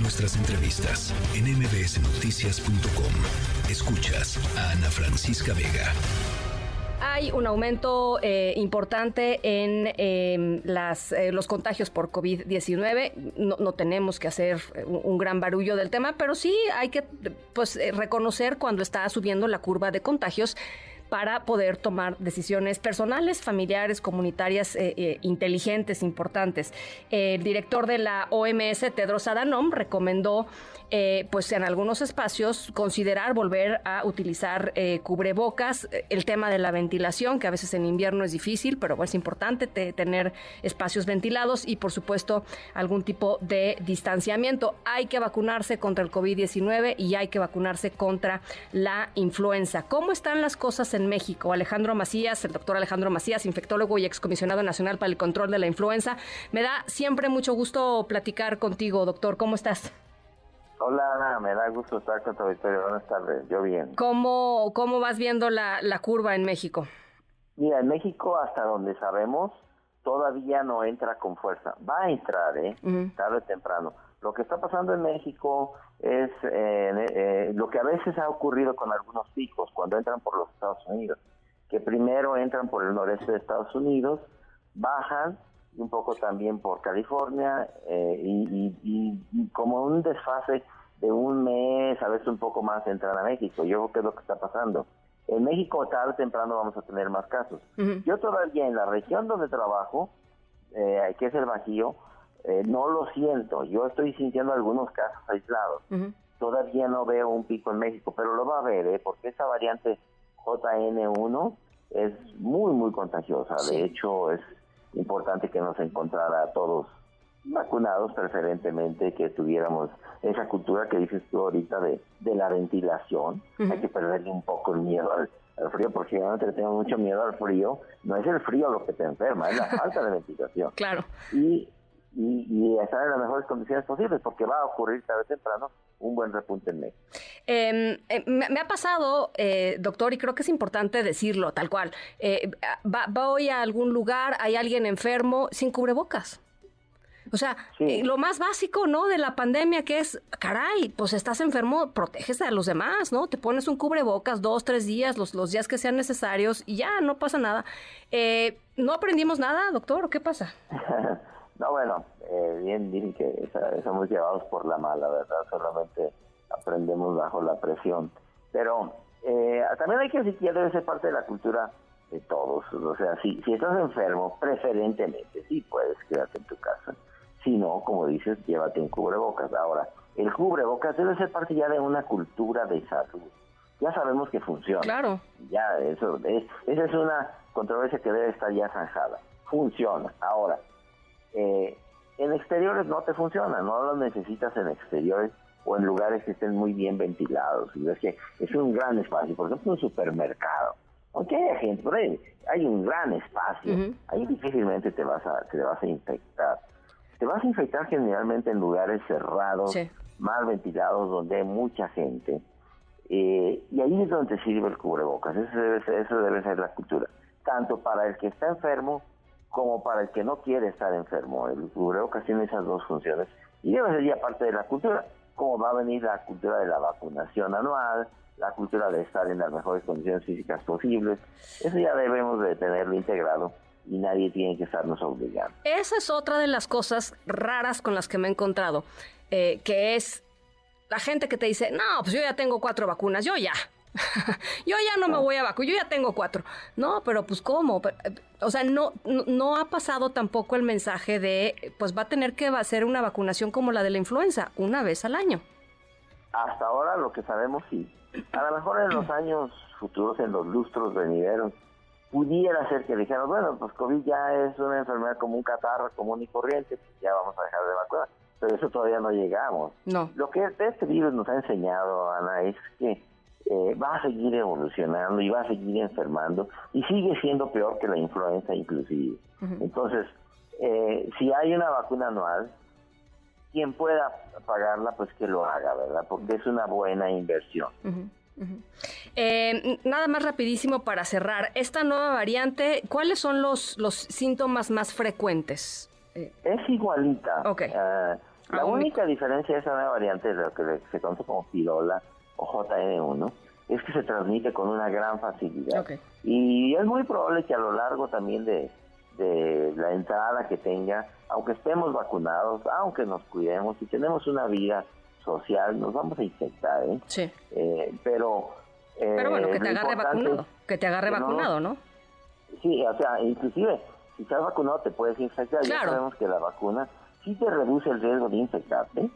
Nuestras entrevistas en mbsnoticias.com. Escuchas a Ana Francisca Vega. Hay un aumento eh, importante en em, las, eh, los contagios por COVID-19. No, tenemos que hacer un, gran barullo del tema, pero sí hay que pues, eh, reconocer cuando está subiendo la curva de contagios para poder tomar decisiones personales, familiares, comunitarias, eh, eh, inteligentes, importantes. El director de la OMS, Tedros Adhanom, recomendó eh, pues en algunos espacios considerar volver a utilizar cubrebocas, el tema de la ventilación, que a veces en invierno es difícil, pero es importante tener espacios ventilados y por supuesto algún tipo de distanciamiento. Hay que vacunarse contra el COVID-19 y hay que vacunarse contra la influenza. ¿Cómo están las cosas en México? Alejandro Macías, el doctor Alejandro Macías, infectólogo y excomisionado nacional para el control de la influenza. Me da siempre mucho gusto platicar contigo, doctor. ¿Cómo estás? Hola, me da gusto estar con tu auditorio. Buenas tardes, yo bien. ¿Cómo, cómo vas viendo la, la curva en México? Mira, en México, hasta donde sabemos, todavía no entra con fuerza. Va a entrar, ¿eh? Tarde o temprano. Lo que está pasando en México es eh, eh, lo que a veces ha ocurrido con algunos picos cuando entran por los Estados Unidos, que primero entran por el noreste de Estados Unidos, bajan y un poco también por California eh, y, como un desfase de un mes, a veces un poco más entrar a México. Yo creo que es lo que está pasando. En México tarde o temprano vamos a tener más casos. Yo todavía en la región donde trabajo, eh, que es el Bajío, eh, no lo siento. Yo estoy sintiendo algunos casos aislados. Todavía no veo un pico en México, pero lo va a ver, ¿eh? porque esa variante JN1 es muy, muy contagiosa. De hecho, es importante que nos encontrara a todos vacunados preferentemente, que tuviéramos esa cultura que dices tú ahorita de, de la ventilación. Hay que perderle un poco el miedo al, frío, porque tenemos mucho miedo al frío. No es el frío lo que te enferma, es la falta de ventilación. Claro. Y, y, estar en las mejores condiciones posibles, porque va a ocurrir tarde o temprano un buen repunte en México. Em, eh, me, ha pasado, eh, doctor, y creo que es importante decirlo tal cual. Eh, va, voy a algún lugar, hay alguien enfermo sin cubrebocas. O sea, lo más básico, ¿no? De la pandemia que es, caray, pues estás enfermo, proteges a los demás, ¿no? Te pones un cubrebocas dos, tres días, los, los días que sean necesarios y ya, no pasa nada. ¿No aprendimos nada, doctor? ¿O qué pasa? No, bueno, eh, bien, bien que estamos llevados por la mala, ¿verdad? Solamente aprendemos bajo la presión. Pero eh, también hay que decir que ya debe ser parte de la cultura de todos. O sea, si, si estás enfermo, preferentemente, sí puedes quedarte en tu casa. Si no, como dices, llévate un cubrebocas. Ahora, el cubrebocas debe ser parte ya de una cultura de salud. Ya sabemos que funciona. Claro. Ya, eso es, esa es una controversia que debe estar ya zanjada. Funciona. Ahora, eh, en exteriores no te funciona, no lo necesitas en exteriores o en lugares que estén muy bien ventilados. Y es que es un gran espacio, por ejemplo, un supermercado. Aunque hay gente, por ahí hay un gran espacio, ahí difícilmente te vas a te vas a infectar. Te vas a infectar generalmente en lugares cerrados, mal ventilados, donde hay mucha gente. Eh, y ahí es donde sirve el cubrebocas. Eso debe, ser, eso debe ser la cultura. Tanto para el que está enfermo como para el que no quiere estar enfermo. El cubrebocas tiene esas dos funciones y debe ser ya parte de la cultura, como va a venir la cultura de la vacunación anual, la cultura de estar en las mejores condiciones físicas posibles. Eso ya debemos de tenerlo integrado y nadie tiene que estarnos obligando. Esa es otra de las cosas raras con las que me he encontrado, eh, que es la gente que te dice, no, pues yo ya tengo cuatro vacunas, yo ya, yo ya no me voy a vacunar, yo ya tengo cuatro. No, pero pues ¿cómo? O sea, no, no, ha pasado tampoco el mensaje de, pues va a tener que hacer una vacunación como la de la influenza, una vez al año. Hasta ahora lo que sabemos sí. A lo mejor en los años futuros, en los lustros venideros, pudiera ser que dijeran, bueno, pues COVID ya es una enfermedad como un catarro común y corriente, pues ya vamos a dejar de vacunar. Pero eso todavía no llegamos. No. Lo que este virus nos ha enseñado, Ana, es que eh, va a seguir evolucionando y va a seguir enfermando y sigue siendo peor que la influenza inclusive. Entonces, eh, si hay una vacuna anual, quien pueda pagarla, pues que lo haga, ¿verdad? Porque es una buena inversión. Eh, nada más rapidísimo para cerrar. Esta nueva variante, ¿cuáles son los, los síntomas más frecuentes? Es igualita. Okay. Ah, La única diferencia de esa nueva variante de lo que se conoce como pirola o JN1 es que se transmite con una gran facilidad. Y es muy probable que a lo largo también de, de la entrada que tenga, aunque estemos vacunados, aunque nos cuidemos y tenemos una vida social, nos vamos a infectar, ¿eh? Sí. Eh, pero... Eh, pero bueno, que te agarre vacunado, que te agarre vacunado, ¿no? Sí, o sea, inclusive, si estás vacunado te puedes infectar. Ya sabemos que la vacuna sí te reduce el riesgo de infectarte,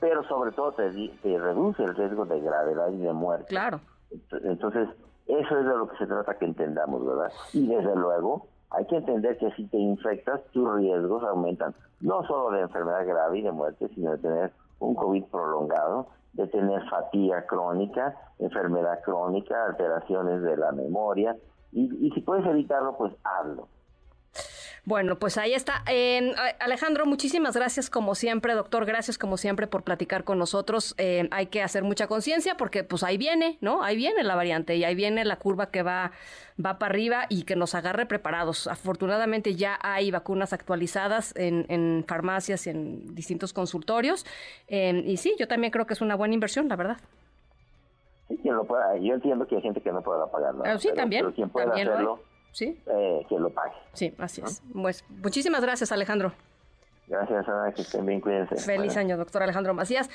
pero sobre todo te, te reduce el riesgo de gravedad y de muerte. Claro. Entonces, eso es de lo que se trata que entendamos, ¿verdad? Y desde luego, hay que entender que si te infectas, tus riesgos aumentan, no solo de enfermedad grave y de muerte, sino de tener un COVID prolongado, de tener fatiga crónica, enfermedad crónica, alteraciones de la memoria, y, y si puedes evitarlo, pues hazlo. Bueno, pues ahí está. Eh, Alejandro, muchísimas gracias como siempre, doctor. Gracias como siempre por platicar con nosotros. Eh, hay que hacer mucha conciencia porque pues ahí viene, ¿no? Ahí viene la variante y ahí viene la curva que va, va para arriba y que nos agarre preparados. Afortunadamente ya hay vacunas actualizadas en, en farmacias, en distintos consultorios. Eh, y sí, yo también creo que es una buena inversión, la verdad. Sí, quien lo pueda. Yo entiendo que hay gente que no pueda pagarlo. Ah, sí, también. quien pueda hacerlo ¿sí? Eh, que lo pague. Sí, así es. Pues muchísimas gracias, Alejandro. Gracias, Ana, que estén bien, cuídense. Feliz año, doctor Alejandro Macías.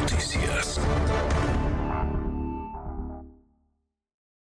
Noticias.